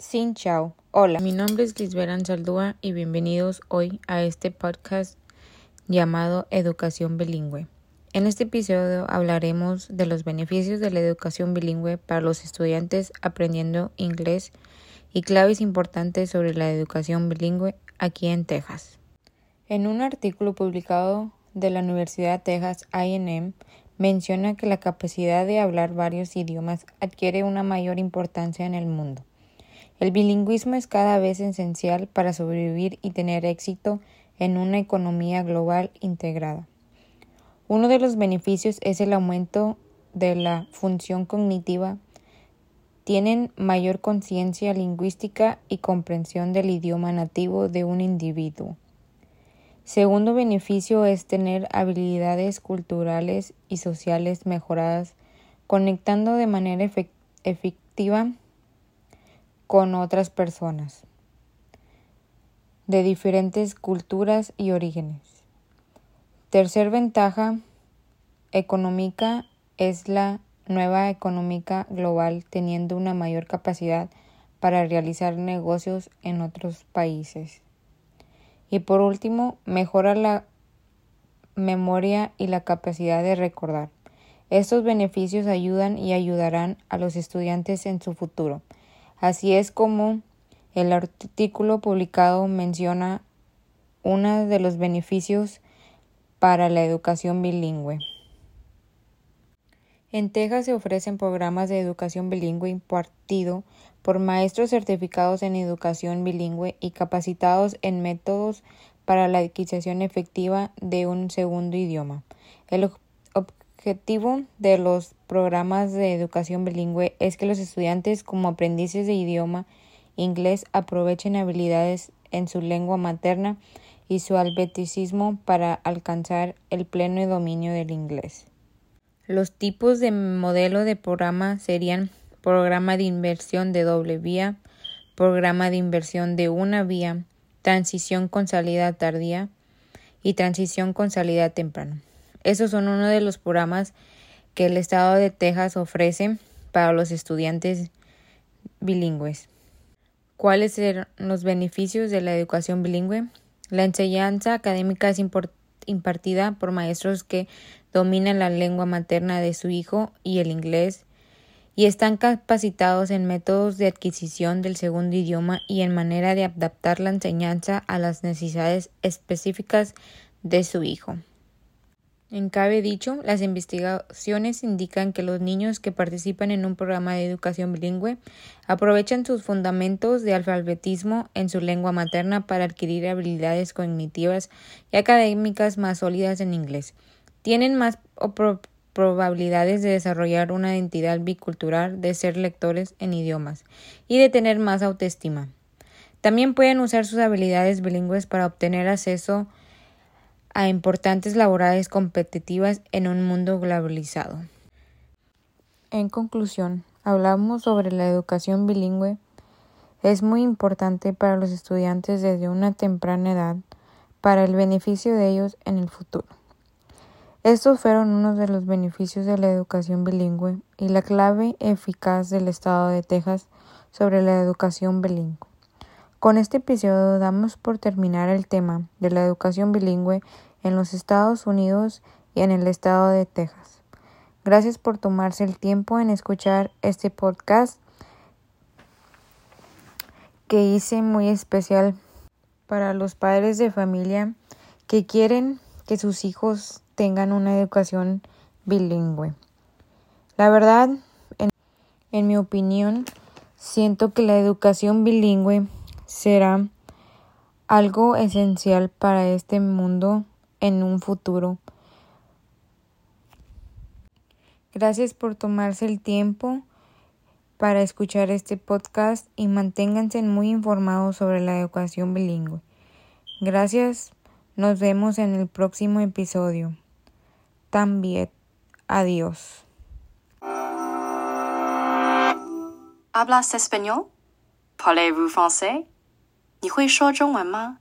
Sin chao. Hola, mi nombre es Lisberan Saldúa y bienvenidos hoy a este podcast llamado Educación Bilingüe. En este episodio hablaremos de los beneficios de la educación bilingüe para los estudiantes aprendiendo inglés y claves importantes sobre la educación bilingüe aquí en Texas. En un artículo publicado de la Universidad de Texas A&M menciona que la capacidad de hablar varios idiomas adquiere una mayor importancia en el mundo. El bilingüismo es cada vez esencial para sobrevivir y tener éxito en una economía global integrada. Uno de los beneficios es el aumento de la función cognitiva. Tienen mayor conciencia lingüística y comprensión del idioma nativo de un individuo. Segundo beneficio es tener habilidades culturales y sociales mejoradas, conectando de manera efectiva con otras personas de diferentes culturas y orígenes. Tercer ventaja económica es la nueva económica global teniendo una mayor capacidad para realizar negocios en otros países. Y por último, mejora la memoria y la capacidad de recordar. Estos beneficios ayudan y ayudarán a los estudiantes en su futuro. Así es como el artículo publicado menciona uno de los beneficios para la educación bilingüe. En Texas se ofrecen programas de educación bilingüe impartido por maestros certificados en educación bilingüe y capacitados en métodos para la adquisición efectiva de un segundo idioma. El objetivo de los programas de educación bilingüe es que los estudiantes como aprendices de idioma inglés aprovechen habilidades en su lengua materna y su albeticismo para alcanzar el pleno dominio del inglés. Los tipos de modelo de programa serían programa de inversión de doble vía, programa de inversión de una vía, transición con salida tardía y transición con salida temprana. Esos son uno de los programas que el estado de Texas ofrece para los estudiantes bilingües. ¿Cuáles son los beneficios de la educación bilingüe? La enseñanza académica es impartida por maestros que dominan la lengua materna de su hijo y el inglés y están capacitados en métodos de adquisición del segundo idioma y en manera de adaptar la enseñanza a las necesidades específicas de su hijo. En cabe dicho, las investigaciones indican que los niños que participan en un programa de educación bilingüe aprovechan sus fundamentos de alfabetismo en su lengua materna para adquirir habilidades cognitivas y académicas más sólidas en inglés. Tienen más probabilidades de desarrollar una identidad bicultural, de ser lectores en idiomas y de tener más autoestima. También pueden usar sus habilidades bilingües para obtener acceso a importantes laborales competitivas en un mundo globalizado. En conclusión, hablamos sobre la educación bilingüe. Es muy importante para los estudiantes desde una temprana edad para el beneficio de ellos en el futuro. Estos fueron unos de los beneficios de la educación bilingüe y la clave eficaz del estado de Texas sobre la educación bilingüe. Con este episodio damos por terminar el tema de la educación bilingüe en los Estados Unidos y en el estado de Texas. Gracias por tomarse el tiempo en escuchar este podcast que hice muy especial para los padres de familia que quieren que sus hijos tengan una educación bilingüe. La verdad, en, mi opinión, siento que la educación bilingüe será algo esencial para este mundo en un futuro. Gracias por tomarse el tiempo para escuchar este podcast y manténganse muy informados sobre la educación bilingüe. Gracias, nos vemos en el próximo episodio. también. Adiós. Hablas español? Parlez-vous? 你会说中文吗？